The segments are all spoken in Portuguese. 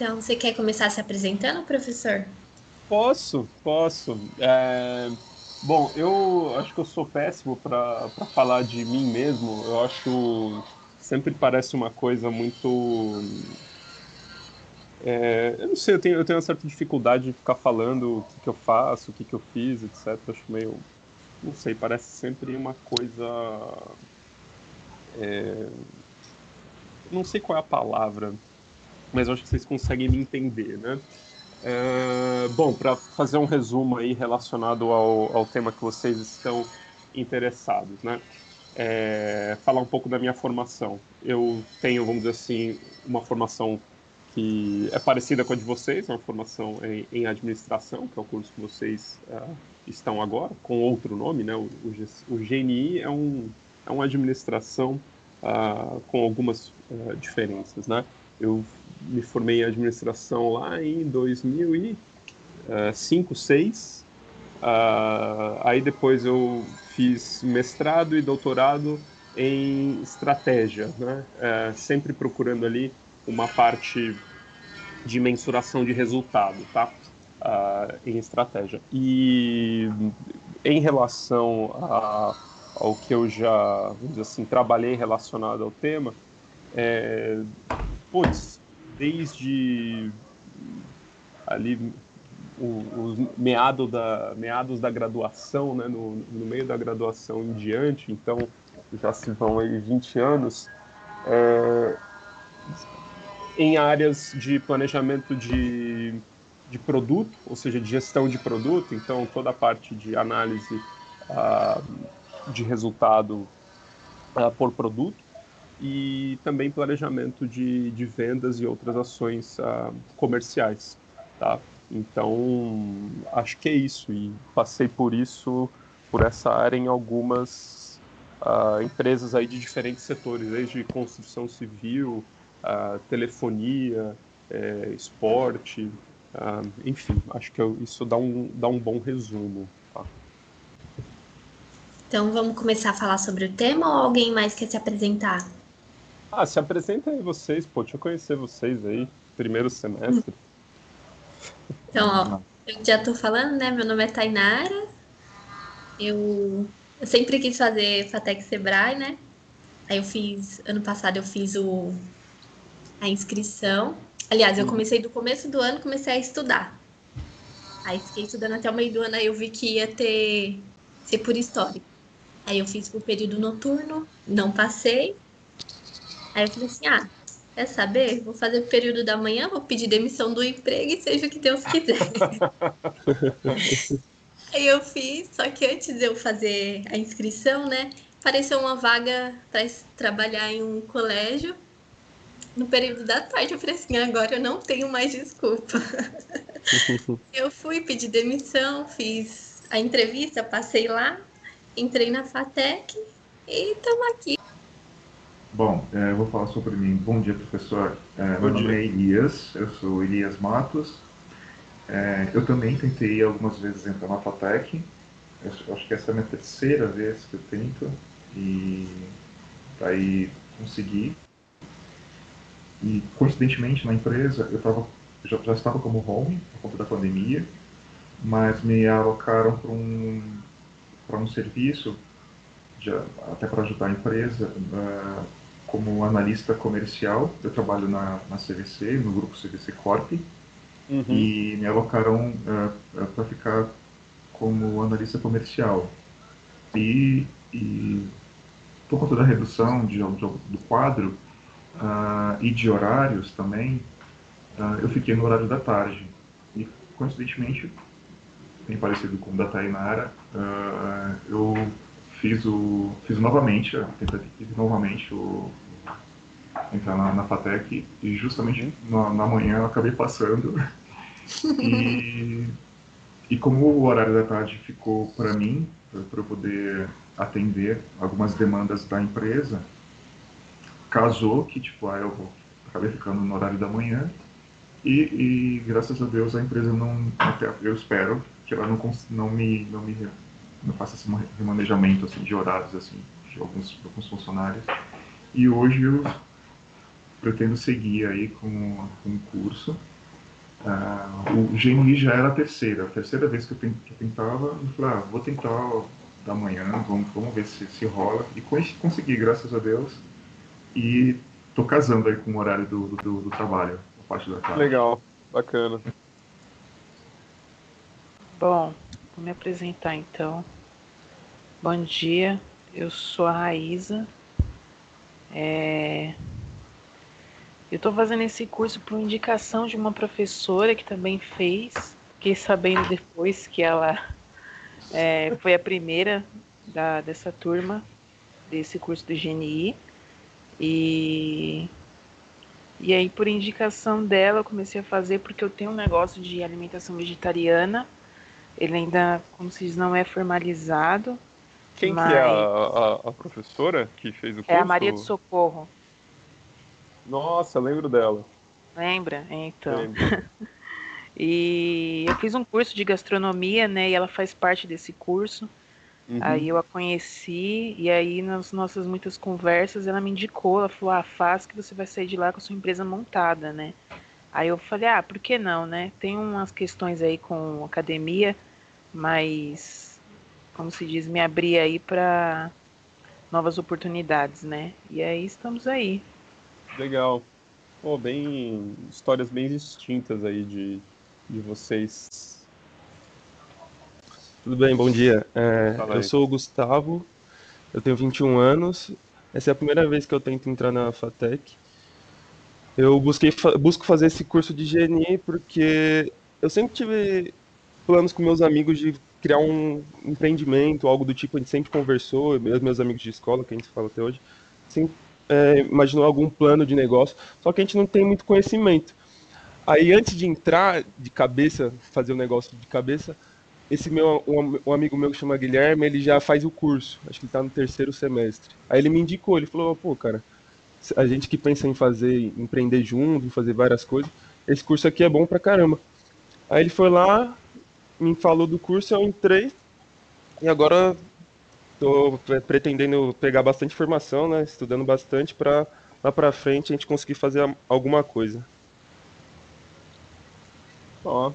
Então, você quer começar se apresentando, professor? Posso, posso. É... Bom, eu acho que eu sou péssimo para falar de mim mesmo. Eu acho sempre parece uma coisa muito. É... eu não sei, eu tenho, eu tenho uma certa dificuldade de ficar falando o que, que eu faço, o que, que eu fiz, etc. Eu acho meio. Não sei, parece sempre uma coisa. É... Não sei qual é a palavra, mas acho que vocês conseguem me entender, né? É, bom, para fazer um resumo aí relacionado ao, ao tema que vocês estão interessados, né? É, falar um pouco da minha formação. Eu tenho, vamos dizer assim, uma formação que é parecida com a de vocês, uma formação em, em administração, que é o curso que vocês uh, estão agora, com outro nome, né? O, o, o GNI é um é uma administração uh, com algumas uh, diferenças, né? Eu me formei em administração lá em 2005, 2006. Uh, aí depois eu fiz mestrado e doutorado em estratégia, né? Uh, sempre procurando ali uma parte de mensuração de resultado, tá? Uh, em estratégia. E em relação a, ao que eu já, vamos dizer assim, trabalhei relacionado ao tema, é, putz, desde ali os meado da, meados da graduação, né, no, no, meio da graduação em diante, então já se vão aí 20 anos, é, em áreas de planejamento de, de produto, ou seja, de gestão de produto, então toda a parte de análise uh, de resultado uh, por produto, e também planejamento de, de vendas e outras ações uh, comerciais, tá? Então, acho que é isso e passei por isso, por essa área em algumas uh, empresas aí de diferentes setores, desde construção civil, uh, telefonia, eh, esporte, enfim, acho que eu, isso dá um, dá um bom resumo. Tá? Então, vamos começar a falar sobre o tema ou alguém mais quer se apresentar? Ah, se apresenta aí vocês, pô, deixa eu conhecer vocês aí, primeiro semestre. Então, ó, eu já tô falando, né? Meu nome é Tainara. Eu, eu sempre quis fazer Fatec Sebrae, né? Aí eu fiz, ano passado eu fiz o, a inscrição. Aliás, eu hum. comecei do começo do ano, comecei a estudar. Aí fiquei estudando até o meio do ano, aí eu vi que ia ter ser por história. Aí eu fiz o período noturno, não passei. Aí eu falei assim: ah, quer saber? Vou fazer o período da manhã, vou pedir demissão do emprego e seja o que Deus quiser. Aí eu fiz, só que antes de eu fazer a inscrição, né, apareceu uma vaga para trabalhar em um colégio no período da tarde. Eu falei assim: agora eu não tenho mais desculpa. eu fui pedir demissão, fiz a entrevista, passei lá, entrei na FATEC e estamos aqui. Bom, é, eu vou falar sobre mim. Bom dia, professor. É, meu nome é Elias, eu sou Elias Matos. É, eu também tentei algumas vezes entrar na FATEC. Eu acho que essa é a minha terceira vez que eu tento. E aí consegui. E coincidentemente na empresa eu tava, já, já estava como home por conta da pandemia, mas me alocaram para um, um serviço de, até para ajudar a empresa uh, como analista comercial. Eu trabalho na, na CVC, no grupo CVC Corp, uhum. e me alocaram uh, uh, para ficar como analista comercial. E, e por conta da redução de, de, do quadro uh, e de horários também, eu fiquei no horário da tarde. E, coincidentemente, bem parecido com o da Tainara, eu fiz o fiz novamente a tentativa novamente o entrar na, na FATEC e justamente na, na manhã eu acabei passando. E e como o horário da tarde ficou para mim para eu poder atender algumas demandas da empresa casou que tipo aí eu acabei ficando no horário da manhã e, e graças a Deus a empresa não até eu espero que ela não não me não me não faço esse remanejamento assim, de horários assim, de alguns, de alguns funcionários. E hoje eu pretendo seguir aí com, com o curso. Uh, o GNI já era a terceira, a terceira vez que eu, tentava, eu falei, ah, vou tentar da manhã, vamos, vamos ver se, se rola. E consegui, graças a Deus. E tô casando aí com o horário do, do, do trabalho, a parte da tarde. Legal, bacana. Bom, vou me apresentar então. Bom dia, eu sou a Raíza. É... Eu estou fazendo esse curso por indicação de uma professora que também fez. Fiquei sabendo depois que ela é, foi a primeira da, dessa turma, desse curso do GNI. E, e aí, por indicação dela, eu comecei a fazer porque eu tenho um negócio de alimentação vegetariana. Ele ainda, como se diz, não é formalizado. Quem mas... que é a, a, a, professora que fez o curso? É a Maria do Socorro. Nossa, lembro dela. Lembra? Então. e eu fiz um curso de gastronomia, né? E ela faz parte desse curso. Uhum. Aí eu a conheci, e aí nas nossas muitas conversas ela me indicou, ela falou, ah, faz que você vai sair de lá com a sua empresa montada, né? Aí eu falei, ah, por que não, né? Tem umas questões aí com academia, mas, como se diz, me abrir aí para novas oportunidades, né? E aí estamos aí. Legal. Pô, bem. histórias bem distintas aí de, de vocês tudo bem, bom dia. É, eu sou o Gustavo, eu tenho 21 anos. Essa é a primeira vez que eu tento entrar na FATEC. Eu busquei, busco fazer esse curso de GNI porque eu sempre tive planos com meus amigos de criar um empreendimento, algo do tipo, a gente sempre conversou, meus amigos de escola, que a gente fala até hoje, sempre é, imaginou algum plano de negócio, só que a gente não tem muito conhecimento. Aí, antes de entrar de cabeça, fazer o um negócio de cabeça, esse meu um, um, amigo meu que chama Guilherme, ele já faz o curso, acho que ele tá no terceiro semestre. Aí ele me indicou, ele falou, pô, cara, a gente que pensa em fazer, empreender junto, fazer várias coisas, esse curso aqui é bom pra caramba. Aí ele foi lá, me falou do curso, eu entrei e agora tô pretendendo pegar bastante informação, né, estudando bastante para lá para frente a gente conseguir fazer alguma coisa. Ó,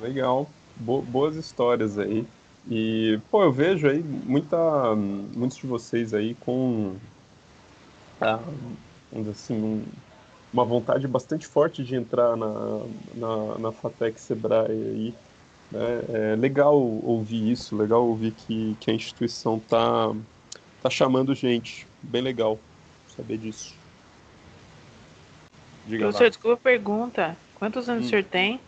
legal boas histórias aí. E, pô, eu vejo aí muita, muitos de vocês aí com, ah, assim, um, uma vontade bastante forte de entrar na, na, na FATEC Sebrae aí. Né? É legal ouvir isso, legal ouvir que, que a instituição tá, tá chamando gente. Bem legal saber disso. Diga Professor, lá. desculpa a pergunta. Quantos anos hum. o senhor tem?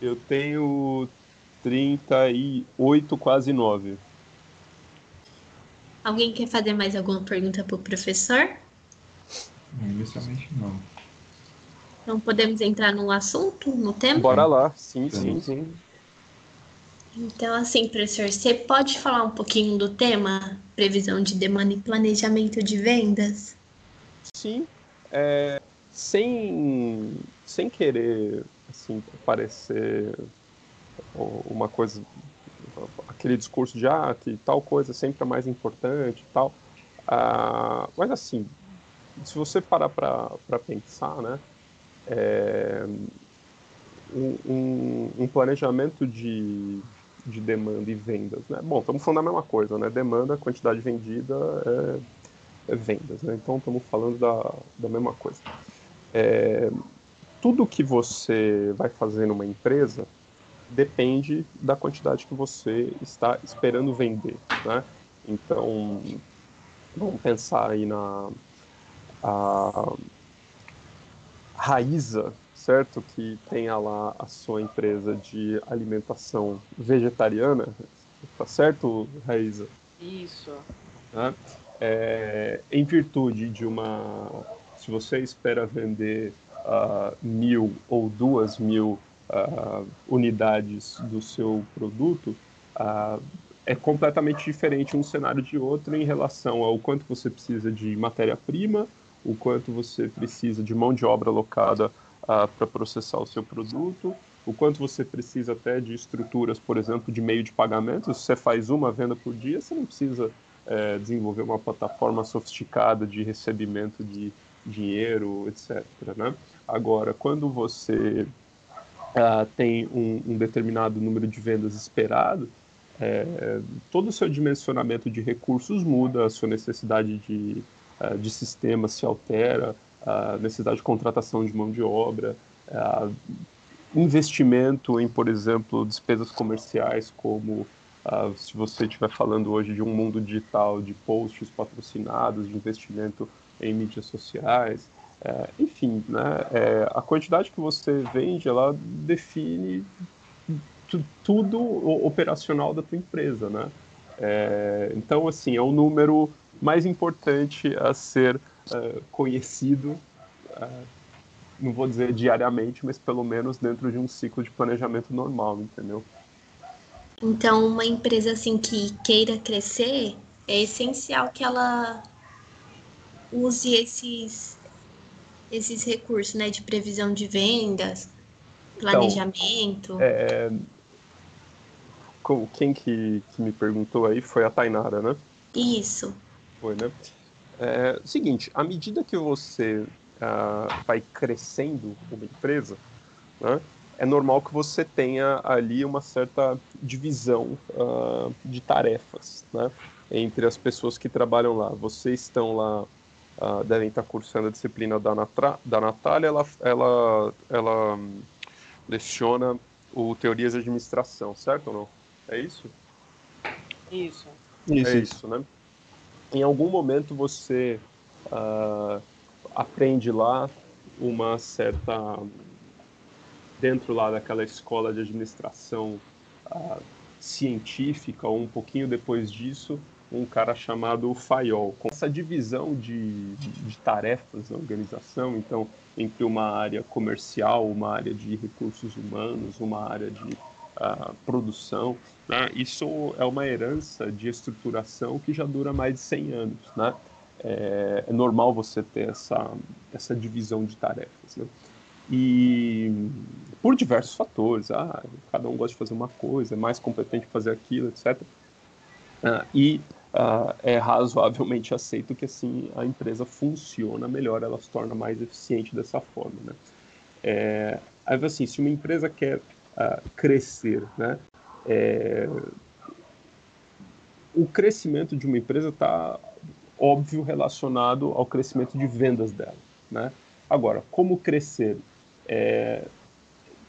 Eu tenho 38, quase 9. Alguém quer fazer mais alguma pergunta para o professor? Inicialmente não. Então podemos entrar no assunto, no tema? Bora lá, sim, sim, sim. Então, assim, professor, você pode falar um pouquinho do tema previsão de demanda e planejamento de vendas? Sim, é, sem, sem querer assim, parecer uma coisa, aquele discurso de ah, que tal coisa sempre é mais importante e tal. Ah, mas assim, se você parar para pensar, né, é, um, um, planejamento de, de demanda e vendas, né? Bom, estamos falando da mesma coisa, né? Demanda, quantidade vendida é, é vendas, né? Então estamos falando da, da mesma coisa. É, tudo que você vai fazer numa empresa, depende da quantidade que você está esperando vender, né? Então, vamos pensar aí na a Raiza, certo? Que tenha lá a sua empresa de alimentação vegetariana, tá certo, Raiza? Isso. Né? É, em virtude de uma, se você espera vender uh, mil ou duas mil uh, unidades do seu produto, uh, é completamente diferente um cenário de outro em relação ao quanto você precisa de matéria-prima, o quanto você precisa de mão de obra alocada para processar o seu produto, o quanto você precisa até de estruturas, por exemplo, de meio de pagamento. Se você faz uma venda por dia, você não precisa é, desenvolver uma plataforma sofisticada de recebimento de, dinheiro, etc. Né? Agora, quando você uh, tem um, um, determinado número de vendas esperado, é, todo o seu dimensionamento de recursos muda, a sua necessidade de, uh, de sistema se altera, a necessidade de contratação de mão de obra, investimento em, por exemplo, despesas comerciais, como se você estiver falando hoje de um mundo digital, de posts patrocinados, de investimento em mídias sociais, é, enfim, né, é, a quantidade que você vende, ela define tudo operacional da tua empresa, né? É, então, assim, é o número mais importante a ser é, conhecido, é, não vou dizer diariamente, mas pelo menos dentro de um ciclo de planejamento normal, entendeu? Então, uma empresa assim que queira crescer, é essencial que ela use esses esses recursos, né, de previsão de vendas, planejamento. Então, é, quem que, que me perguntou aí foi a Tainara, né? Isso. Foi, né? É, seguinte, à medida que você uh, vai crescendo uma empresa, né, é normal que você tenha ali uma certa divisão uh, de tarefas, né? Entre as pessoas que trabalham lá. Vocês estão lá uh, devem estar cursando a disciplina da, Natra, da Natália, ela, ela, ela um, leciona o Teorias de Administração, certo ou não? É isso? Isso. Isso, é isso né? Em algum momento você uh, aprende lá uma certa dentro lá daquela escola de administração uh, científica ou um pouquinho depois disso um cara chamado Fayol. Com essa divisão de, de, tarefas na organização, então, entre uma área comercial, uma área de recursos humanos, uma área de produção, né? isso é uma herança de estruturação que já dura mais de 100 anos. Né? É, é normal você ter essa, essa divisão de tarefas. Né? E por diversos fatores, ah, cada um gosta de fazer uma coisa, é mais competente fazer aquilo, etc. Uh, e uh, é razoavelmente aceito que assim a empresa funciona melhor, ela se torna mais eficiente dessa forma, né? É, assim, se uma empresa quer uh, crescer, né? É, o crescimento de uma empresa está óbvio relacionado ao crescimento de vendas dela, né? Agora, como crescer? É,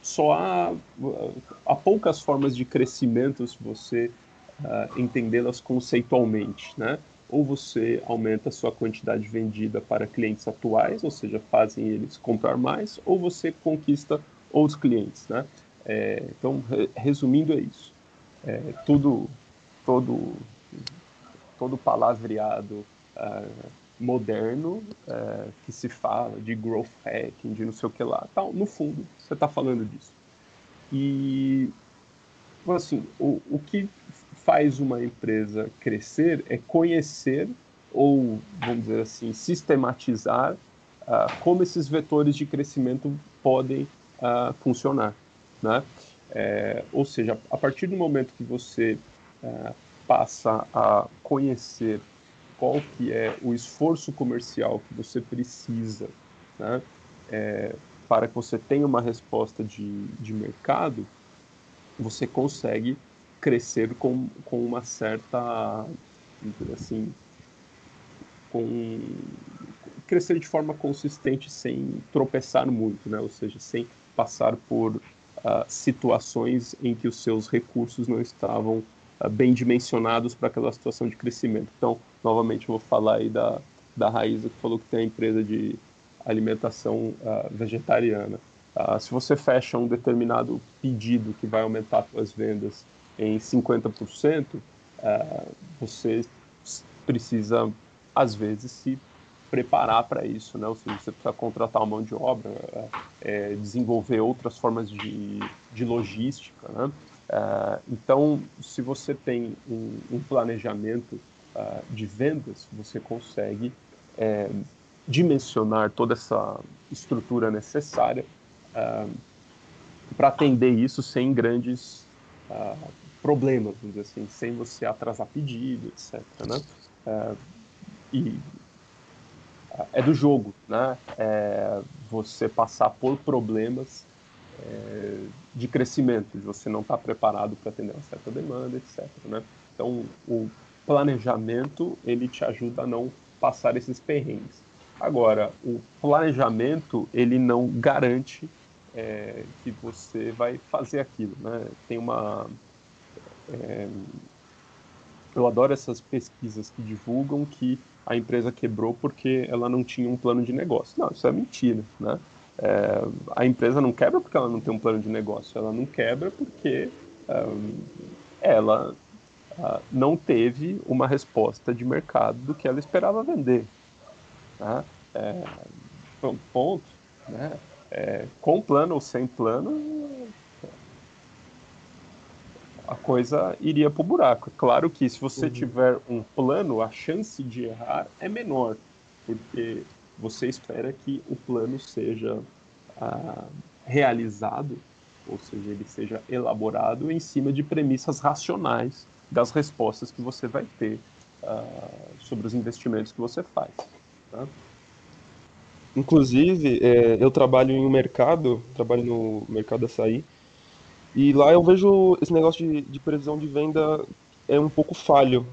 só há, há poucas formas de crescimento se você uh, entendê-las conceitualmente, né? Ou você aumenta a sua quantidade vendida para clientes atuais, ou seja, fazem eles comprar mais, ou você conquista outros clientes, né? É, então, re resumindo é isso. É, tudo, todo, todo palavreado uh, moderno uh, que se fala de growth hacking, de não sei o que lá, tal, no fundo, você está falando disso. E, assim, o, o que faz uma empresa crescer é conhecer ou, vamos dizer assim, sistematizar uh, como esses vetores de crescimento podem uh, funcionar. Né? É, ou seja, a partir do momento que você uh, passa a conhecer qual que é o esforço comercial que você precisa né, é, para que você tenha uma resposta de, de mercado, você consegue crescer com, com uma certa, assim, com crescer de forma consistente sem tropeçar muito, né? Ou seja, sem passar por uh, situações em que os seus recursos não estavam uh, bem dimensionados para aquela situação de crescimento. Então, novamente, eu vou falar aí da, da Raíza, que falou que tem a empresa de alimentação uh, vegetariana. se você fecha um determinado pedido que vai aumentar suas vendas em 50%, uh, você precisa, às vezes, se preparar para isso, né? Ou seja, você precisa contratar uma mão de obra, é, desenvolver outras formas de, de logística, né? Uh, então, se você tem um, um planejamento uh, de vendas, você consegue é, dimensionar toda essa estrutura necessária uh, para atender isso sem grandes problemas, vamos dizer assim, sem você atrasar pedido, etc. Né? É, e é do jogo, né? É você passar por problemas é, de crescimento, de você não estar tá preparado para atender uma certa demanda, etc. Né? Então, o planejamento ele te ajuda a não passar esses perrengues. Agora, o planejamento ele não garante é, que você vai fazer aquilo, né? Tem uma é, eu adoro essas pesquisas que divulgam que a empresa quebrou porque ela não tinha um plano de negócio. Não, isso é mentira, né? É, a empresa não quebra porque ela não tem um plano de negócio, ela não quebra porque um, ela uh, não teve uma resposta de mercado do que ela esperava vender. Tá? É, ponto. Né? É, com plano ou sem plano, a coisa iria para o buraco. É claro que se você uhum. tiver um plano, a chance de errar é menor, porque você espera que o plano seja ah, realizado, ou seja, ele seja elaborado em cima de premissas racionais das respostas que você vai ter ah, sobre os investimentos que você faz. Tá? Inclusive, é, eu trabalho em um mercado, trabalho no mercado açaí, e lá eu vejo esse negócio de, de previsão de venda é um pouco falho.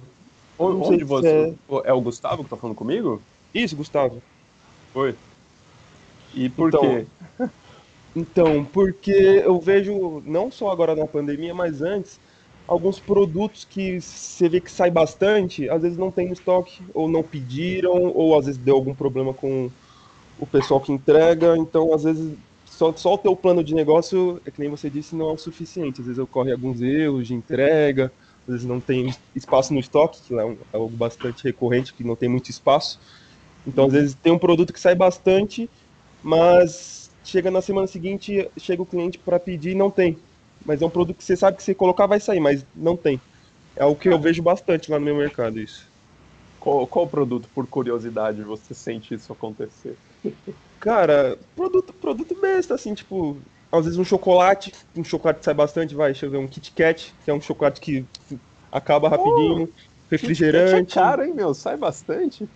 Onde você. É... é... o Gustavo que tá falando comigo? Isso, Gustavo. Oi. E por então, quê? Então, porque eu vejo, não só agora na pandemia, mas antes, alguns produtos que você vê que sai bastante, às vezes não tem no estoque, ou não pediram, ou às vezes deu algum problema com o pessoal que entrega. Então, às vezes, só, só o teu plano de negócio, é que nem você disse, não é o suficiente. Às vezes ocorre alguns erros de entrega, às vezes não tem espaço no estoque, que é, um, é algo bastante recorrente, que não tem muito espaço. Então, às vezes, tem um produto que sai bastante, mas chega na semana seguinte, chega o cliente para pedir e não tem. Mas é um produto que você sabe que se colocar vai sair, mas não tem. É algo que eu vejo bastante lá no meu mercado, isso. Qual, qual produto, por curiosidade, você sente isso acontecer? Cara, produto, produto besta, assim, tipo, às vezes um chocolate, um chocolate sai bastante, vai, deixa eu ver, um Kit Kat, que é um chocolate que acaba rapidinho. Oh refrigerante. É caro, hein, meu? Sai bastante.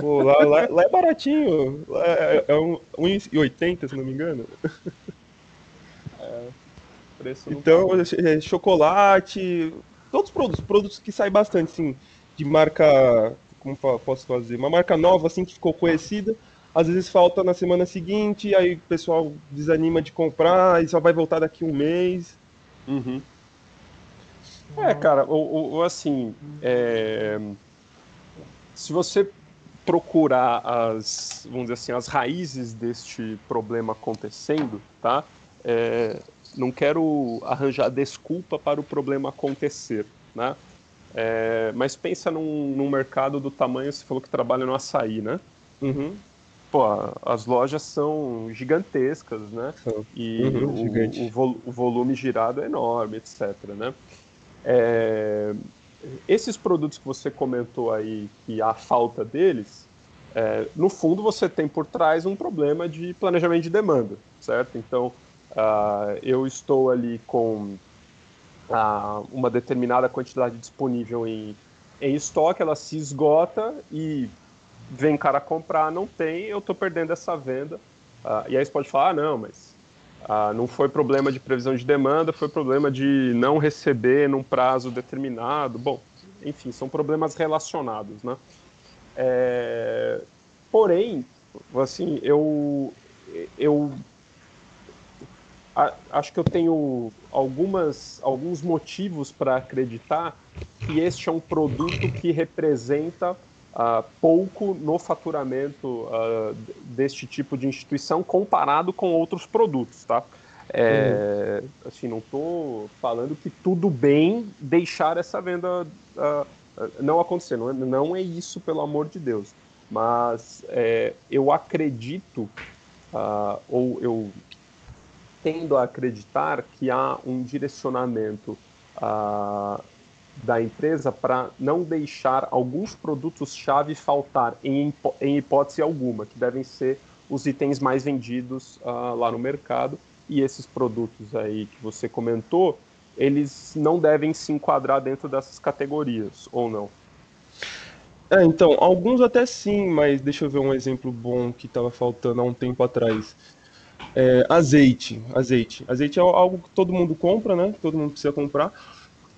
Pô, lá, lá, lá é baratinho. Lá é, é um 1,80, se não me engano. É, preço então, tá é, chocolate, todos os produtos, produtos que saem bastante, assim, de marca, como posso fazer? Uma marca nova, assim, que ficou conhecida. Às vezes falta na semana seguinte, aí o pessoal desanima de comprar e só vai voltar daqui um mês. Uhum. É, cara, ou, ou assim, é... se você procurar as, vamos dizer assim, as raízes deste problema acontecendo, tá? É... não quero arranjar desculpa para o problema acontecer, né? É... mas pensa num, num, mercado do tamanho, você falou que trabalha no açaí, né? Uhum. Pô, as lojas são gigantescas, né? E uhum, o, o, vol o volume girado é enorme, etc, né? É, esses produtos que você comentou aí, que há falta deles, é, no fundo você tem por trás um problema de planejamento de demanda, certo? Então, uh, eu estou ali com uh, uma determinada quantidade disponível em, em estoque, ela se esgota e vem cara comprar, não tem, eu estou perdendo essa venda. Uh, e aí você pode falar, ah, não, mas ah, não foi problema de previsão de demanda, foi problema de não receber num prazo determinado. Bom, enfim, são problemas relacionados, né? É, porém, assim, eu, eu a, acho que eu tenho algumas, alguns motivos para acreditar que este é um produto que representa uh, pouco no faturamento uh, deste tipo de instituição comparado com outros produtos, tá? É, uhum. Assim, não estou falando que tudo bem deixar essa venda uh, não acontecer, não é, não é isso, pelo amor de Deus. Mas é, eu acredito, ou eu tendo a acreditar que há um direcionamento da empresa para não deixar alguns produtos-chave faltar em, em hipótese alguma, que devem ser os itens mais vendidos uh, lá no mercado. E esses produtos aí que você comentou, eles não devem se enquadrar dentro dessas categorias, ou não? É, então, alguns até sim, mas deixa eu ver um exemplo bom que estava faltando há um tempo atrás. É, azeite, azeite. Azeite é algo que todo mundo compra, né? Todo mundo precisa comprar.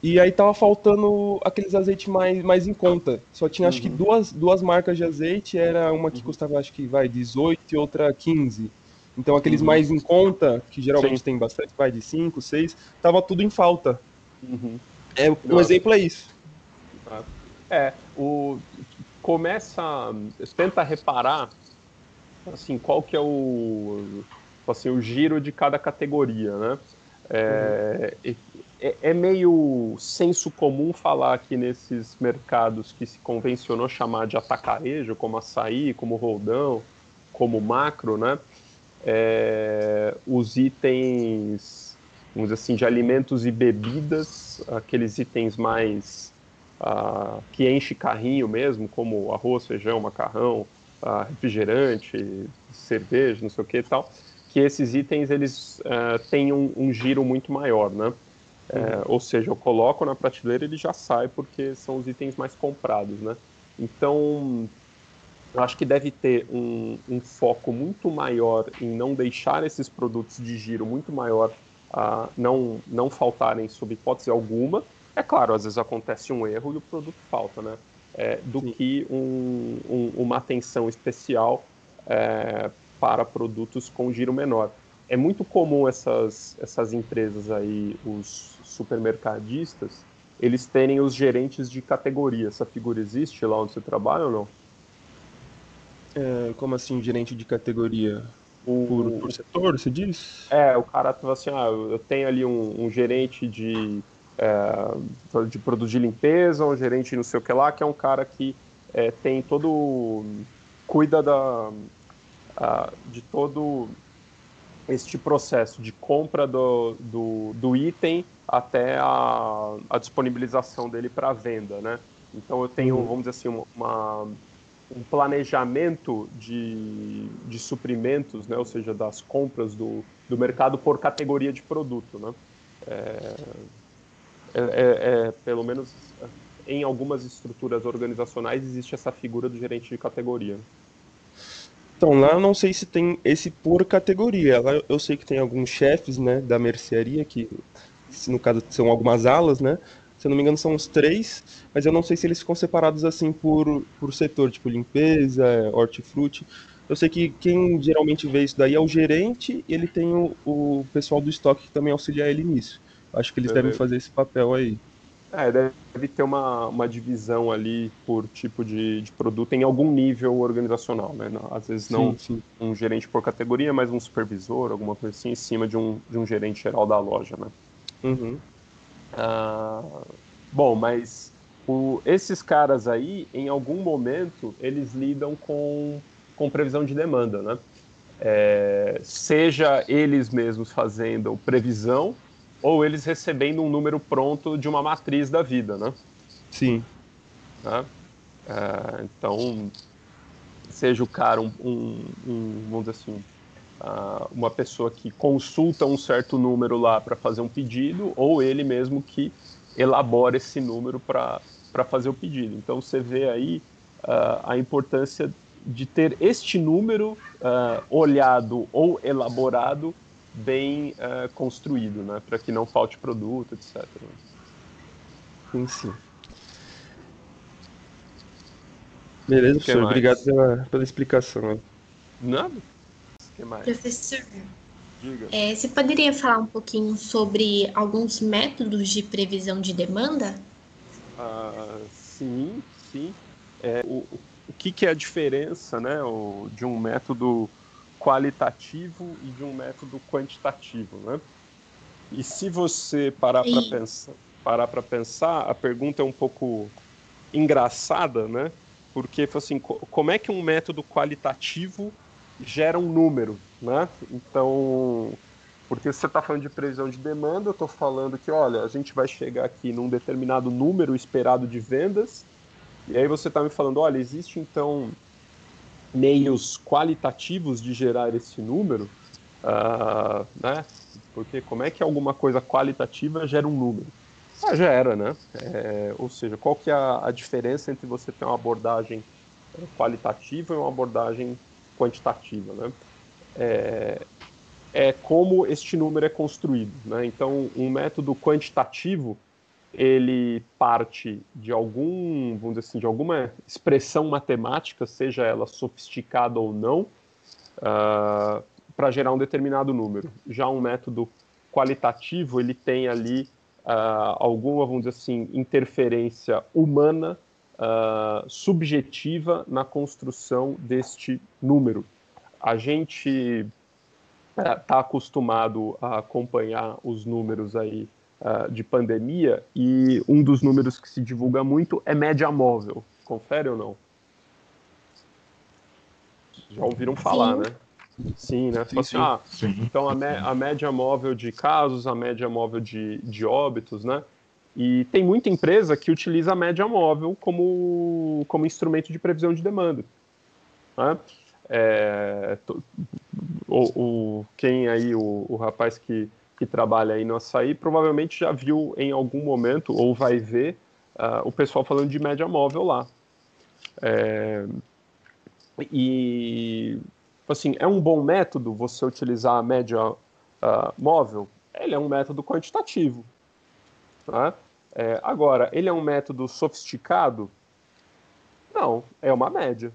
E aí tava faltando aqueles azeites mais, mais em conta. Só tinha acho que uhum. duas, duas marcas de azeite, era uma que uhum. custava acho que vai 18 e outra 15. Então aqueles uhum. mais em conta, que geralmente Sim. tem bastante, vai de 5, 6, tava tudo em falta. Uhum. É, um Nossa. exemplo é isso. É, o começa, tenta reparar assim, qual que é o assim, o giro de cada categoria, né? É, uhum. É, é, meio senso comum falar que nesses mercados que se convencionou chamar de atacarejo, como açaí, como roldão, como macro, né? É, os itens, vamos dizer assim, de alimentos e bebidas, aqueles itens mais uh, que enche carrinho mesmo, como arroz, feijão, macarrão, uh, refrigerante, cerveja, não sei o que e tal, que esses itens eles uh, têm um, um, giro muito maior, né? É, ou seja, eu coloco na prateleira ele já sai porque são os itens mais comprados, né? Então, eu acho que deve ter um, um, foco muito maior em não deixar esses produtos de giro muito maior uh, não, não faltarem sob hipótese alguma. É claro, às vezes acontece um erro e o produto falta, né? É, do Sim. que um, um, uma atenção especial é, para produtos com giro menor. É muito comum essas, essas empresas aí, os supermercadistas, eles terem os gerentes de categoria. Essa figura existe lá onde você trabalha ou não? É, como assim, gerente de categoria? O, por, por setor, você diz? É, o cara fala assim, ah, eu tenho ali um, um gerente de, é, de produto de limpeza, um gerente não sei o que lá, que é um cara que é, tem todo... cuida da, uh, de todo este processo de compra do, do, do item até a, a disponibilização dele para venda, né? Então eu tenho, uhum. vamos dizer assim, uma, um planejamento de, de suprimentos, né? Ou seja, das compras do, do mercado por categoria de produto, né? É, é, é, é pelo menos em algumas estruturas organizacionais existe essa figura do gerente de categoria. Então, lá eu não sei se tem esse por categoria. Lá eu sei que tem alguns chefes, né, da mercearia, que no caso são algumas alas, né? Se eu não me engano são uns três, mas eu não sei se eles ficam separados assim por, por setor, tipo limpeza, hortifruti. Eu sei que quem geralmente vê isso daí é o gerente e ele tem o, o pessoal do estoque que também auxilia ele nisso. Acho que eles Beleza. devem fazer esse papel aí. É, deve ter uma, uma divisão ali por tipo de, de produto em algum nível organizacional, né? Às vezes não sim, sim. um gerente por categoria, mas um supervisor, alguma coisa assim, em cima de um, de um gerente geral da loja, né? Uhum. Ah, bom, mas o, esses caras aí, em algum momento, eles lidam com, com previsão de demanda, né? É, seja eles mesmos fazendo previsão ou eles recebendo um número pronto de uma matriz da vida, né? Sim. Né? É, então, seja o cara um, um, um vamos dizer assim, uh, uma pessoa que consulta um certo número lá para fazer um pedido, ou ele mesmo que elabora esse número para fazer o pedido. Então, você vê aí uh, a importância de ter este número uh, olhado ou elaborado bem uh, construído, né? Para que não falte produto, etc. Sim, sim. Beleza, professor. Mais? Obrigado pela, pela explicação. Nada. Que mais? Professor, é, você poderia falar um pouquinho sobre alguns métodos de previsão de demanda? Ah, sim, sim. É, o, o que, que é a diferença né, o, de um método qualitativo e de um método quantitativo, né? E se você parar para pensar, parar pensar, a pergunta é um pouco engraçada, né? Porque assim, como é que um método qualitativo gera um número, né? Então, porque você está falando de previsão de demanda, eu estou falando que, olha, a gente vai chegar aqui num determinado número esperado de vendas, e aí você está me falando, olha, existe então meios qualitativos de gerar esse número, uh, né? Porque como é que alguma coisa qualitativa gera um número? Ah, já era, né? É, ou seja, qual que é a, a, diferença entre você ter uma abordagem qualitativa e uma abordagem quantitativa, né? É, é como este número é construído, né? Então, um método quantitativo ele parte de algum, vamos dizer assim, de alguma expressão matemática, seja ela sofisticada ou não, uh, ah, para gerar um determinado número. Já um método qualitativo, ele tem ali uh, alguma, vamos dizer assim, interferência humana, uh, subjetiva na construção deste número. A gente está acostumado a acompanhar os números aí uh, de pandemia e um dos números que se divulga muito é média móvel. Confere ou não? Já ouviram falar, sim. né? Sim, né? Sim, assim, ah, sim. Então a, a, média móvel de casos, a média móvel de, de óbitos, né? E tem muita empresa que utiliza a média móvel como, como instrumento de previsão de demanda. Né? É, o, o, quem aí, o, o rapaz que que trabalha aí no açaí provavelmente já viu em algum momento, ou vai ver, uh, o pessoal falando de média móvel lá. É, e, assim, é um bom método você utilizar a média uh, móvel? Ele é um método quantitativo. Né? É, agora, ele é um método sofisticado? Não, é uma média.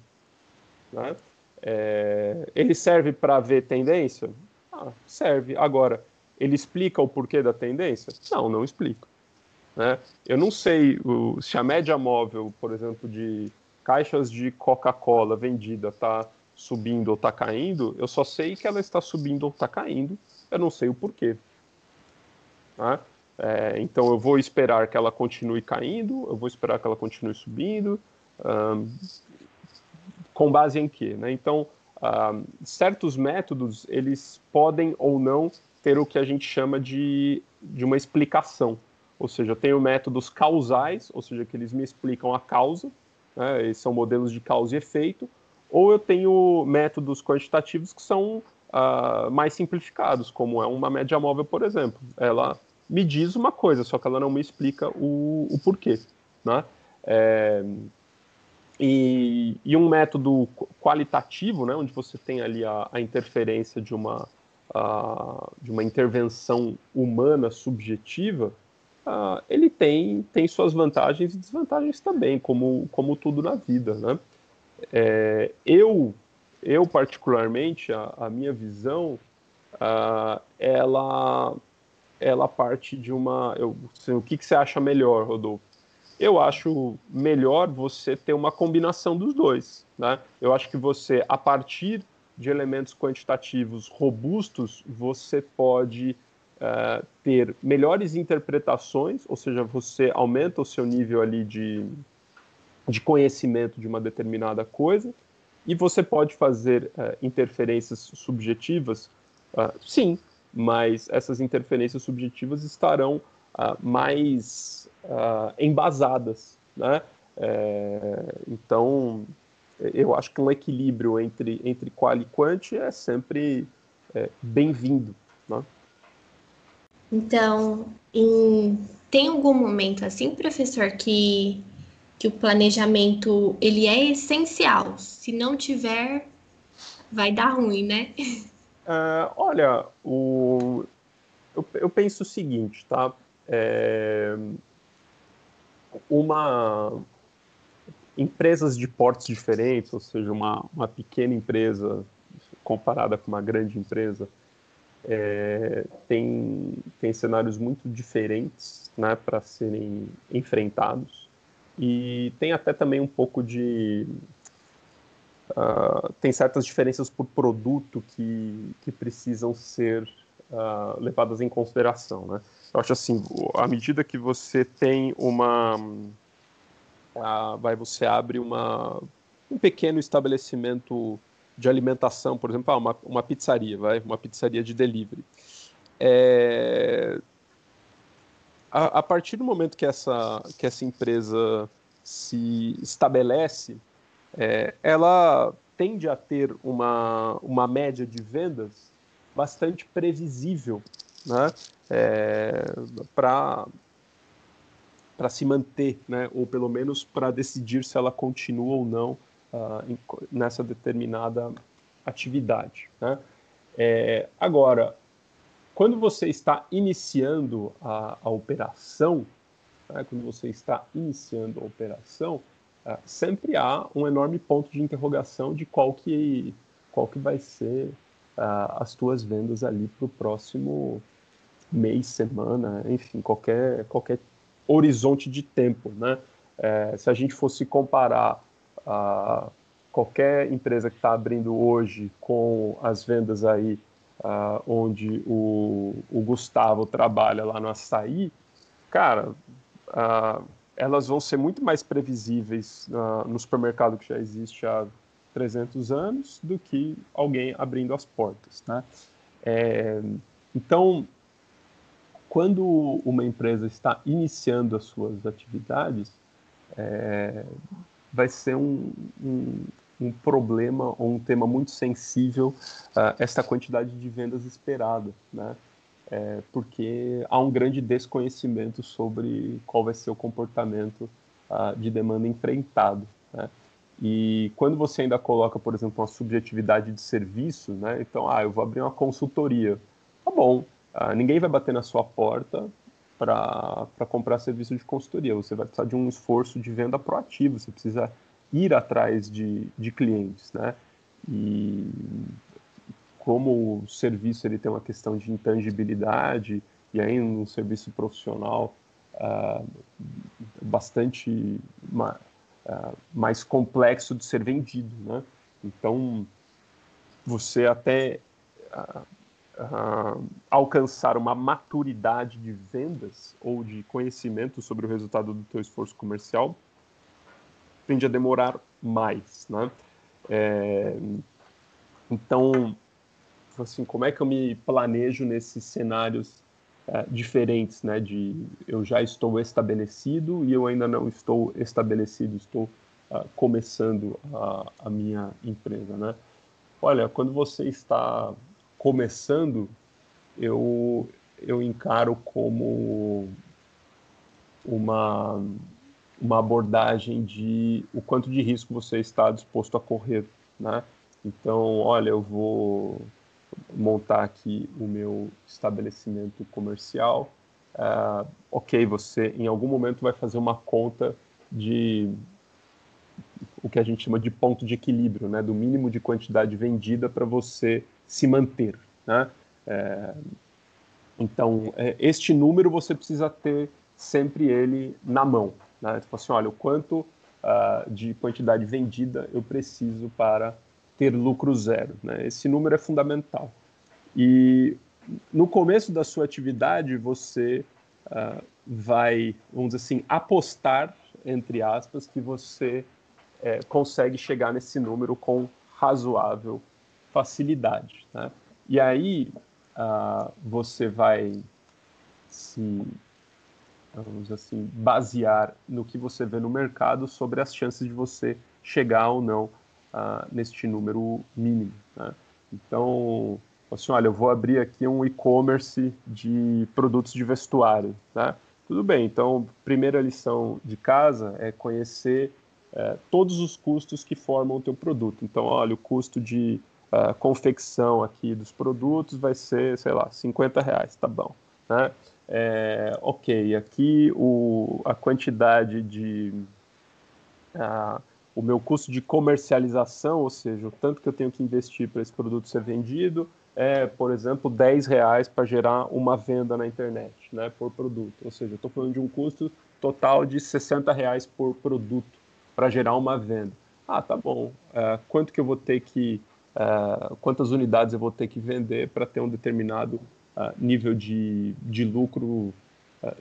Né? É, ele serve para ver tendência? Ah, serve. Agora, ele explica o porquê da tendência? Não, não explica. Né? Eu não sei o, se a média móvel, por exemplo, de caixas de Coca-Cola vendida está subindo ou está caindo, eu só sei que ela está subindo ou está caindo, eu não sei o porquê. Né? É, então eu vou esperar que ela continue caindo, eu vou esperar que ela continue subindo, com base em quê? Né? Então, certos métodos, eles podem ou não ter o que a gente chama de, de uma explicação. Ou seja, eu tenho métodos causais, ou seja, que eles me explicam a causa, né, são modelos de causa e efeito, ou eu tenho métodos quantitativos que são uh, mais simplificados, como é uma média móvel, por exemplo. Ela me diz uma coisa, só que ela não me explica o, o porquê. Né? É, e, e, um método qualitativo, né, onde você tem ali a, a interferência de uma uh, de uma intervenção humana subjetiva, uh, ele tem, tem suas vantagens e desvantagens também, como, como tudo na vida. Né? É, eu, eu, particularmente, a, a minha visão, ela, ela parte de uma. Eu, assim, o que, que você acha melhor, Rodolfo? Eu acho melhor você ter uma combinação dos dois. Né? Eu acho que você, a partir de elementos quantitativos robustos, você pode uh, ter melhores interpretações, ou seja, você aumenta o seu nível ali de, de conhecimento de uma determinada coisa, e você pode fazer uh, interferências subjetivas, uh, sim, mas essas interferências subjetivas estarão mais embasadas, né? É, então, eu acho que um equilíbrio entre, entre qual e quant é sempre é, bem-vindo. Né? Então, em, tem algum momento assim, professor, que, que o planejamento ele é essencial? Se não tiver, vai dar ruim, né? Uh, olha, o, eu, eu, penso o seguinte, tá? É, uma, empresas de portes diferentes, ou seja, uma, uma pequena empresa comparada com uma grande empresa, é, tem, tem cenários muito diferentes né, para serem enfrentados. E tem até também um pouco de. Uh, tem certas diferenças por produto que, que precisam ser uh, levadas em consideração. Né? Eu acho assim, à medida que você tem uma ah, vai você abre uma, um pequeno estabelecimento de alimentação, por exemplo, uma, uma pizzaria, vai, uma pizzaria de delivery. É, a, a, partir do momento que essa, que essa empresa se estabelece, é, ela tende a ter uma, uma média de vendas bastante previsível né, é, para se manter, né? ou pelo menos para decidir se ela continua ou não uh, em, nessa determinada atividade. Né? É, agora, quando você está iniciando a, a operação, né, quando você está iniciando a operação, sempre há um enorme ponto de interrogação de qual que, qual que vai ser uh, as tuas vendas ali para o próximo mês, semana, enfim, qualquer, qualquer horizonte de tempo, né? É, se a gente fosse comparar a qualquer empresa que está abrindo hoje com as vendas aí uh, onde o, o, Gustavo trabalha lá no Açaí, cara, uh, elas vão ser muito mais previsíveis uh, no supermercado que já existe há 300 anos do que alguém abrindo as portas, né? É, então, quando uma empresa está iniciando as suas atividades, é, vai ser um, um, um, problema ou um tema muito sensível uh, essa quantidade de vendas esperada, né? É, porque há um grande desconhecimento sobre qual vai ser o comportamento uh, de demanda enfrentado. Né? E quando você ainda coloca, por exemplo, uma subjetividade de serviço, né? então, ah, eu vou abrir uma consultoria. Tá bom, ah, ninguém vai bater na sua porta para comprar serviço de consultoria. Você vai precisar de um esforço de venda proativo, você precisa ir atrás de, de clientes, né? E como o serviço ele tem uma questão de intangibilidade e aí um serviço profissional uh, bastante ma, uh, mais complexo de ser vendido, né? Então você até uh, alcançar uma maturidade de vendas ou de conhecimento sobre o resultado do teu esforço comercial tende a demorar mais, né? É, então, assim, como é que eu me planejo nesses cenários é, diferentes, né? De eu já estou estabelecido e eu ainda não estou estabelecido, estou uh, começando a, a minha empresa, né? Olha, quando você está começando, eu, eu encaro como uma, uma abordagem de o quanto de risco você está disposto a correr, né? Então, olha, eu vou montar aqui o meu estabelecimento comercial. Uh, ok, você em algum momento vai fazer uma conta de o que a gente chama de ponto de equilíbrio, né? Do mínimo de quantidade vendida para você se manter. Né? É, então, é, este número você precisa ter sempre ele na mão. Né? Tipo assim, olha, o quanto uh, de quantidade vendida eu preciso para ter lucro zero. Né? Esse número é fundamental. E no começo da sua atividade, você uh, vai, vamos dizer assim, apostar, entre aspas, que você é, consegue chegar nesse número com razoável facilidade. Né? E aí uh, você vai se, vamos assim, basear no que você vê no mercado sobre as chances de você chegar ou não uh, neste número mínimo. Né? Então, assim, olha, eu vou abrir aqui um e-commerce de produtos de vestuário. Né? Tudo bem, então, primeira lição de casa é conhecer é, todos os custos que formam o teu produto. Então, olha, o custo de a confecção aqui dos produtos vai ser, sei lá, 50 reais, tá bom. Né? É, ok, aqui o, a quantidade de. A, o meu custo de comercialização, ou seja, o tanto que eu tenho que investir para esse produto ser vendido, é, por exemplo, 10 reais para gerar uma venda na internet, né, por produto. Ou seja, eu estou falando de um custo total de 60 reais por produto para gerar uma venda. Ah, tá bom. É, quanto que eu vou ter que uh, quantas unidades eu vou ter que vender para ter um determinado uh, nível de, de lucro, uh,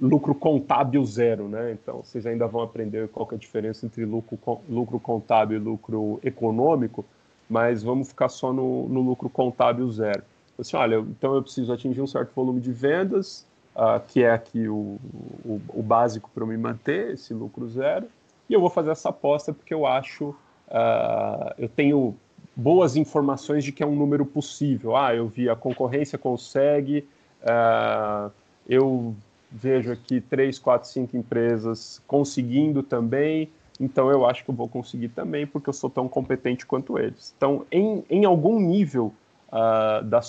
lucro contábil zero, né? Então, vocês ainda vão aprender qual é a diferença entre lucro, lucro contábil e lucro econômico, mas vamos ficar só no, no lucro contábil zero. Assim, olha, então eu preciso atingir um certo volume de vendas, que é aqui o, o, o básico para eu me manter, esse lucro zero, e eu vou fazer essa aposta porque eu acho, eu tenho boas informações de que é um número possível. Ah, eu vi a concorrência consegue, uh, eu vejo aqui três, quatro, cinco empresas conseguindo também, então eu acho que eu vou conseguir também, porque eu sou tão competente quanto eles. Então, em, em algum nível uh, da,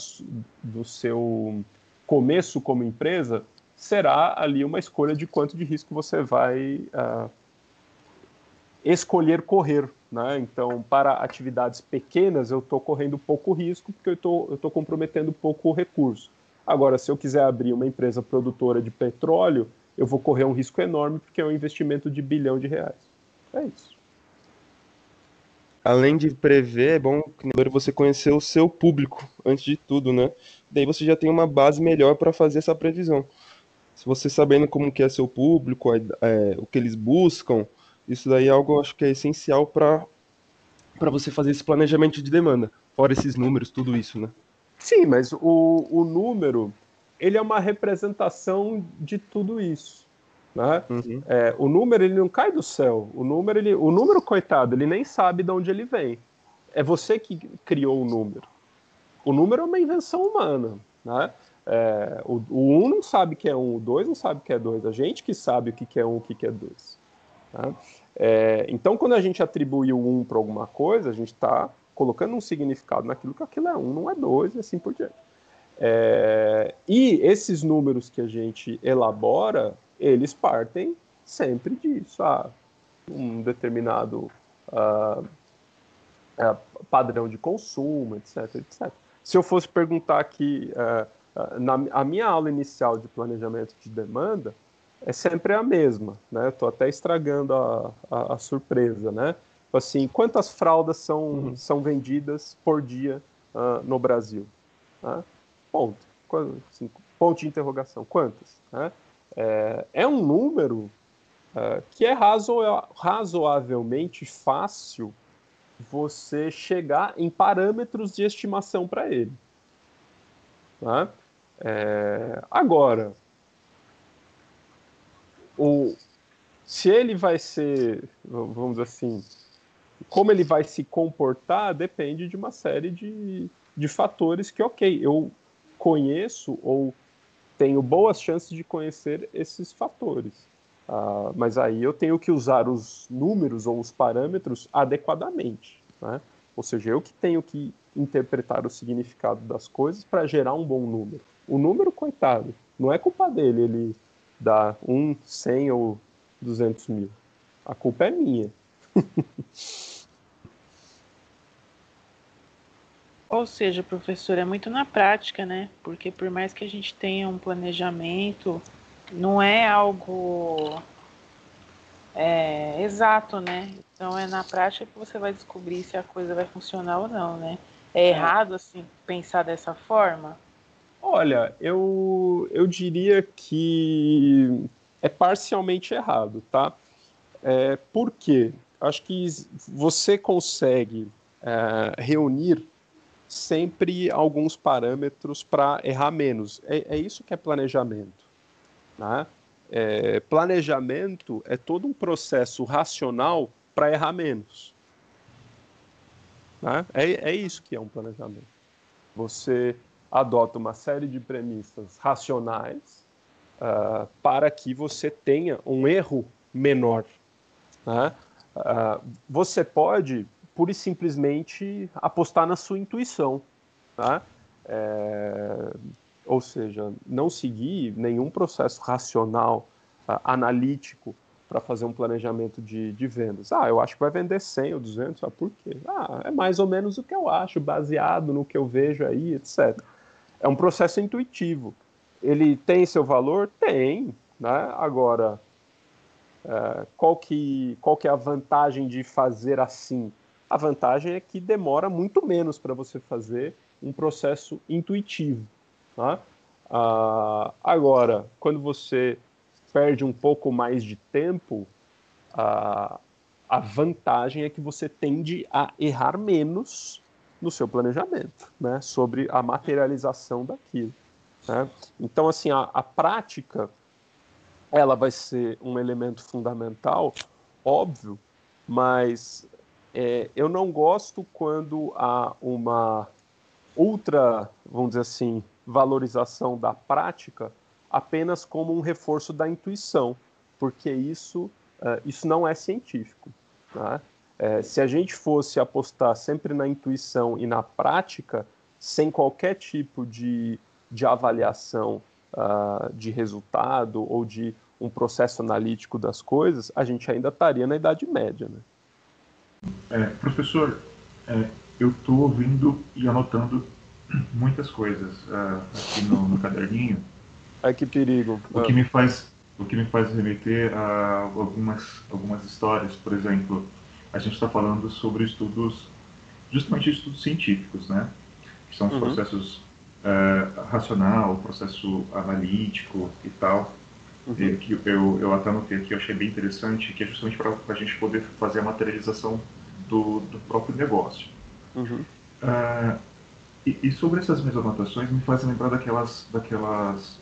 do seu começo como empresa, será ali uma escolha de quanto de risco você vai uh, escolher correr. Né? Então, para atividades pequenas, eu estou correndo pouco risco, porque eu estou comprometendo pouco recurso. Agora, se eu quiser abrir uma empresa produtora de petróleo, eu vou correr um risco enorme, porque é um investimento de bilhão de reais. É isso. Além de prever, é bom você conhecer o seu público antes de tudo, né? Daí você já tem uma base melhor para fazer essa previsão. Se você sabendo como que é seu público, é, o que eles buscam, isso daí é algo acho que é essencial para para você fazer esse planejamento de demanda, fora esses números, tudo isso, né? Sim, mas o, o número ele é uma representação de tudo isso. Né? Uhum. É, o número ele não cai do céu. O número, ele, o número, coitado, ele nem sabe de onde ele vem. É você que criou o número. O número é uma invenção humana. Né? É, o, o um não sabe que é um, o dois não sabe que é dois. A gente que sabe o que, que é um, o que, que é dois. Né? É, então, quando a gente atribui o um para alguma coisa, a gente está colocando um significado naquilo que aquilo é um, não é dois, e assim por diante. É, e esses números que a gente elabora, eles partem sempre disso. Ah, um determinado uh, uh, padrão de consumo, etc, etc. Se eu fosse perguntar aqui, uh, na a minha aula inicial de planejamento de demanda, é sempre a mesma, né? Estou até estragando a, a, a, surpresa, né? Assim, quantas fraldas são, uhum. são vendidas por dia no Brasil? Né? Ponto. Assim, ponto de interrogação. Quantas? Né? é, é um número é, que é razo razoavelmente fácil você chegar em parâmetros de estimação para ele. É, agora, o, se ele vai ser, vamos assim, como ele vai se comportar depende de uma série de, de fatores que, ok, eu conheço ou tenho boas chances de conhecer esses fatores. Uh, mas aí eu tenho que usar os números ou os parâmetros adequadamente. Né? Ou seja, eu que tenho que interpretar o significado das coisas para gerar um bom número. O número, coitado, não é culpa dele ele dá um, cem ou duzentos mil. A culpa é minha. Ou seja, professor, é muito na prática, né? Porque por mais que a gente tenha um planejamento, não é algo é, exato, né? Então é na prática que você vai descobrir se a coisa vai funcionar ou não, né? É, é. errado, assim, pensar dessa forma? Olha, eu, eu diria que é parcialmente errado, tá? É, por quê? Acho que você consegue é, reunir sempre alguns parâmetros para errar menos. É, é, isso que é planejamento. Né? É, planejamento é todo um processo racional para errar menos. Né? É, é isso que é um planejamento. Você adota uma série de premissas racionais uh, para que você tenha um erro menor. Né? Uh, você pode pura e simplesmente apostar na sua intuição, tá? É, ou seja, não seguir nenhum processo racional, uh, analítico para fazer um planejamento de, de, vendas. Ah, eu acho que vai vender 100 ou 200, ah, por quê? Ah, é mais ou menos o que eu acho, baseado no que eu vejo aí, etc. É um processo intuitivo. Ele tem seu valor? Tem, né? Agora, é, qual, que, qual que é a vantagem de fazer assim? A vantagem é que demora muito menos para você fazer um processo intuitivo. Tá? Ah, agora, quando você perde um pouco mais de tempo, a vantagem é que você tende a errar menos no seu planejamento, né, sobre a materialização daquilo. Né? Então, assim, a, a prática ela vai ser um elemento fundamental, óbvio, mas é, eu não gosto quando há uma ultra, vamos dizer assim, valorização da prática apenas como um reforço da intuição, porque isso, uh, isso não é científico. Né? É, se a gente fosse apostar sempre na intuição e na prática, sem qualquer tipo de, de avaliação uh, de resultado ou de um processo analítico das coisas, a gente ainda estaria na Idade Média. Né? É, professor, é, eu estou ouvindo e anotando muitas coisas uh, aqui no, no, caderninho. Ai, que perigo. O que me faz, o que me faz remeter a algumas, algumas histórias, por exemplo, a gente está falando sobre estudos, justamente estudos científicos, né? Que são os uhum. processos uh, racional, processo analítico e tal. Uhum. Que eu, eu até notei aqui, eu achei bem interessante, que é justamente para a gente poder fazer a materialização do, do próprio negócio. Uhum. Uh, e, e, sobre essas minhas anotações me fazem lembrar daquelas, daquelas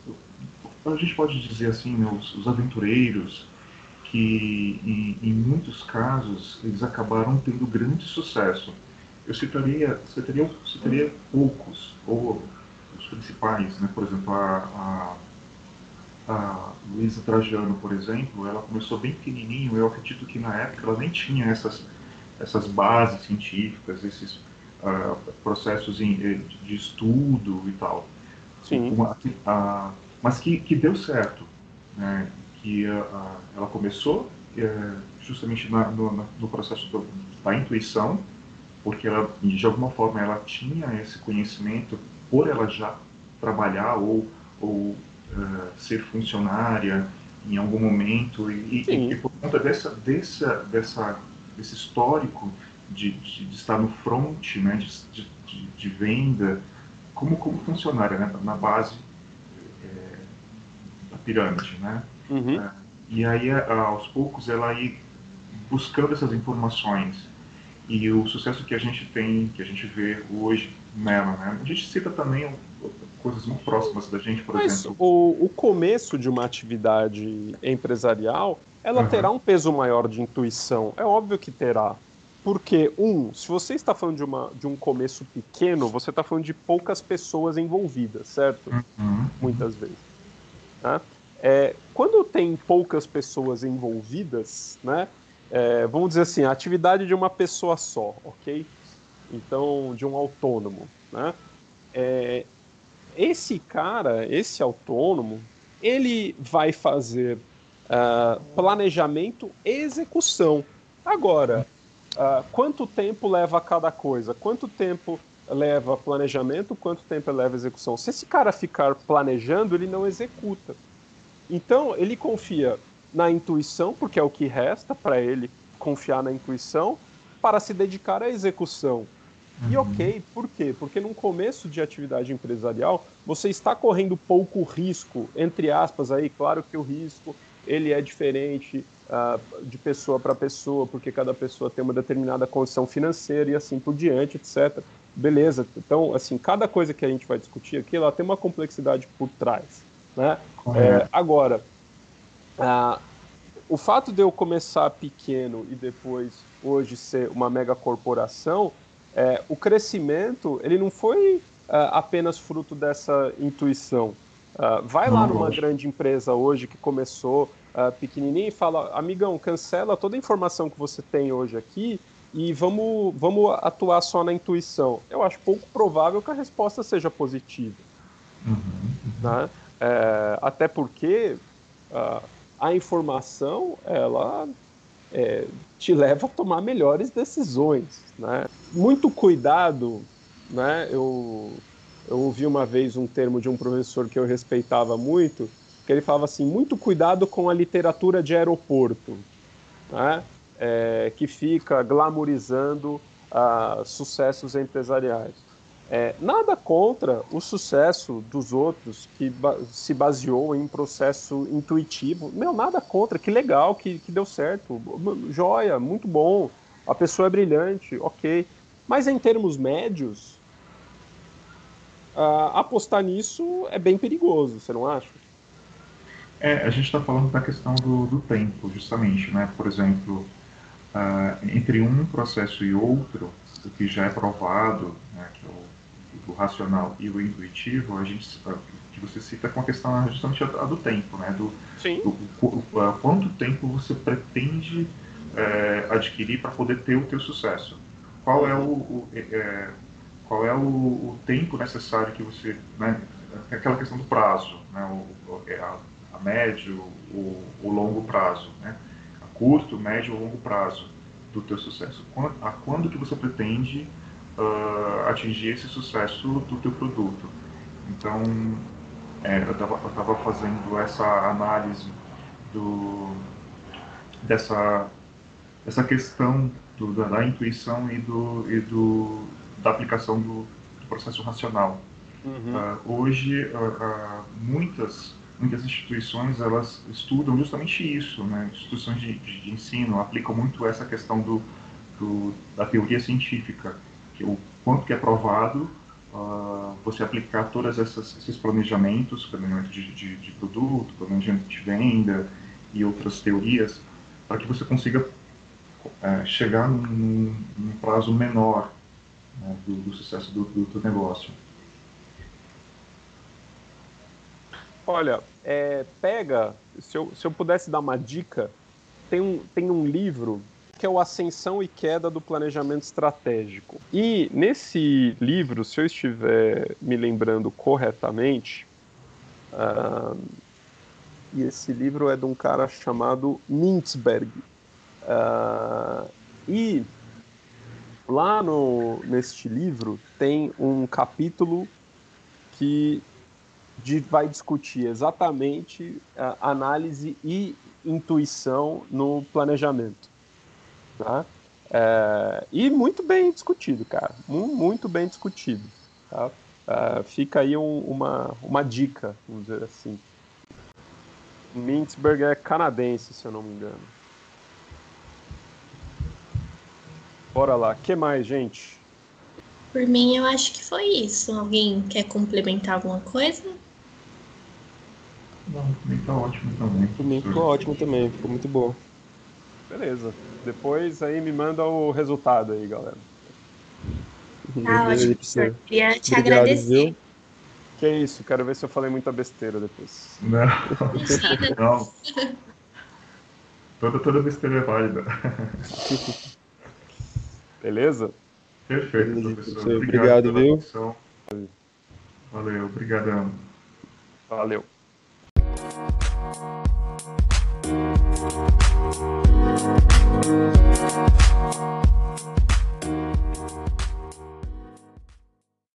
a gente pode dizer assim, né, os, os aventureiros que em, em, muitos casos eles acabaram tendo grande sucesso. Eu citaria, citaria, citaria poucos, ou os principais, né? por exemplo, a, a, a Luísa Trajano, por exemplo, ela começou bem pequenininho, eu acredito que na época ela nem tinha essas, essas bases científicas, esses uh, processos em, eh, de estudo e tal. Sim. Uma, a, mas que, que deu certo. Né? que a, ela começou é, justamente na, no, no, processo do, da intuição, porque ela, de alguma forma ela tinha esse conhecimento por ela já trabalhar ou, ou uh, ser funcionária em algum momento e, e, e, por conta dessa, dessa, dessa, desse histórico de, de, de estar no front né, de, de, de, venda como, como funcionária né, na base é, da pirâmide, né? Uhum. É, e aí, aos poucos, ela ir buscando essas informações. E o sucesso que a gente tem, que a gente vê hoje nela, né? A gente cita também coisas muito próximas da gente, por Mas exemplo. O, o começo de uma atividade empresarial, ela uhum. terá um peso maior de intuição. É óbvio que terá. Porque, um, se você está falando de, uma, de um começo pequeno, você está falando de poucas pessoas envolvidas, certo? Uhum. Muitas vezes. Né? É, quando tem poucas pessoas envolvidas, né? É, vamos dizer assim, a atividade de uma pessoa só, ok? Então, de um autônomo, né? É, esse cara, esse autônomo, ele vai fazer uh, planejamento e execução. Agora, uh, quanto tempo leva cada coisa? Quanto tempo leva planejamento? Quanto tempo leva execução? Se esse cara ficar planejando, ele não executa. Então, ele confia na intuição, porque é o que resta para ele confiar na intuição, para se dedicar à execução. E ok, por quê? Porque no começo de atividade empresarial, você está correndo pouco risco, entre aspas aí, claro que o risco ele é diferente uh, de pessoa para pessoa, porque cada pessoa tem uma determinada condição financeira e assim por diante, etc. Beleza, então, assim, cada coisa que a gente vai discutir aqui, ela tem uma complexidade por trás. Né? É, agora, o fato de eu começar pequeno e depois hoje ser uma mega corporação, é, o crescimento ele não foi uh, apenas fruto dessa intuição. Uh, vai não, lá numa lógico. grande empresa hoje que começou uh, pequenininho e fala, amigão, cancela toda a informação que você tem hoje aqui e vamos, vamos atuar só na intuição. Eu acho pouco provável que a resposta seja positiva. Uhum. Né? É, até porque uh, a informação ela é, te leva a tomar melhores decisões. Né? Muito cuidado, né? Eu, eu ouvi uma vez um termo de um professor que eu respeitava muito, que ele falava assim, muito cuidado com a literatura de aeroporto, né? É, que fica glamorizando uh, sucessos empresariais. É, nada contra o sucesso dos outros que ba se baseou em processo intuitivo. Meu, nada contra, que legal, que, que deu certo. Joia, muito bom. A pessoa é brilhante, ok. Mas em termos médios, uh, apostar nisso é bem perigoso, você não acha? É, a gente está falando da questão do, do, tempo, justamente, né? Por exemplo, uh, entre um processo e outro, o que já é provado, né, que é o o racional e o intuitivo, a gente que você cita com a questão justamente a, do tempo, né? Do, Sim. do, do quanto tempo você pretende é, adquirir para poder ter o teu sucesso. Qual é o, o é, é, qual é o, o, tempo necessário que você, né? Aquela questão do prazo, né? O, é a, a médio, o, o longo prazo, né? A curto, médio ou longo prazo do teu sucesso. A quando que você pretende uh, atingir esse sucesso do teu produto? Então, é, eu estava fazendo essa análise do, dessa, dessa questão do, da, da, intuição e, do, e do, da aplicação do, do processo racional. Uhum. Uh, hoje, uh, muitas, muitas instituições elas estudam justamente isso, né? instituições de, de, de ensino aplicam muito essa questão do, do, da teoria científica, que o quanto que é provado uh, você aplicar todos esses planejamentos, planejamento de, de, de, produto, planejamento de venda e outras teorias, para que você consiga uh, chegar num, num, prazo menor né, do, do, sucesso do, do, negócio. Olha, é, pega, se eu, se eu pudesse dar uma dica, tem um, tem um livro que é o Ascensão e Queda do Planejamento Estratégico. E nesse livro, se eu estiver me lembrando corretamente, uh, e esse livro é de um cara chamado Mintzberg. Uh, e lá no, neste livro tem um capítulo que de, vai discutir exatamente uh, análise e intuição no planejamento. Tá? É, e muito bem discutido, cara. Muito bem discutido. Tá? É, fica aí um, uma, uma dica, vamos dizer assim. Mintzberg é canadense, se eu não me engano. Bora lá. que mais, gente? Por mim, eu acho que foi isso. Alguém quer complementar alguma coisa? Não, também tá ótimo também. Por mim ficou ótimo também, ficou muito bom. Beleza. Depois aí me manda o resultado aí, galera. Tá ótimo, professor. Queria te Obrigado, agradecer. Viu? Que isso, quero ver se eu falei muita besteira depois. Não. Não. Toda, toda besteira é válida. Beleza? Perfeito, professor. Obrigado, Obrigado viu? Valeu, obrigadão. Valeu. Thank you.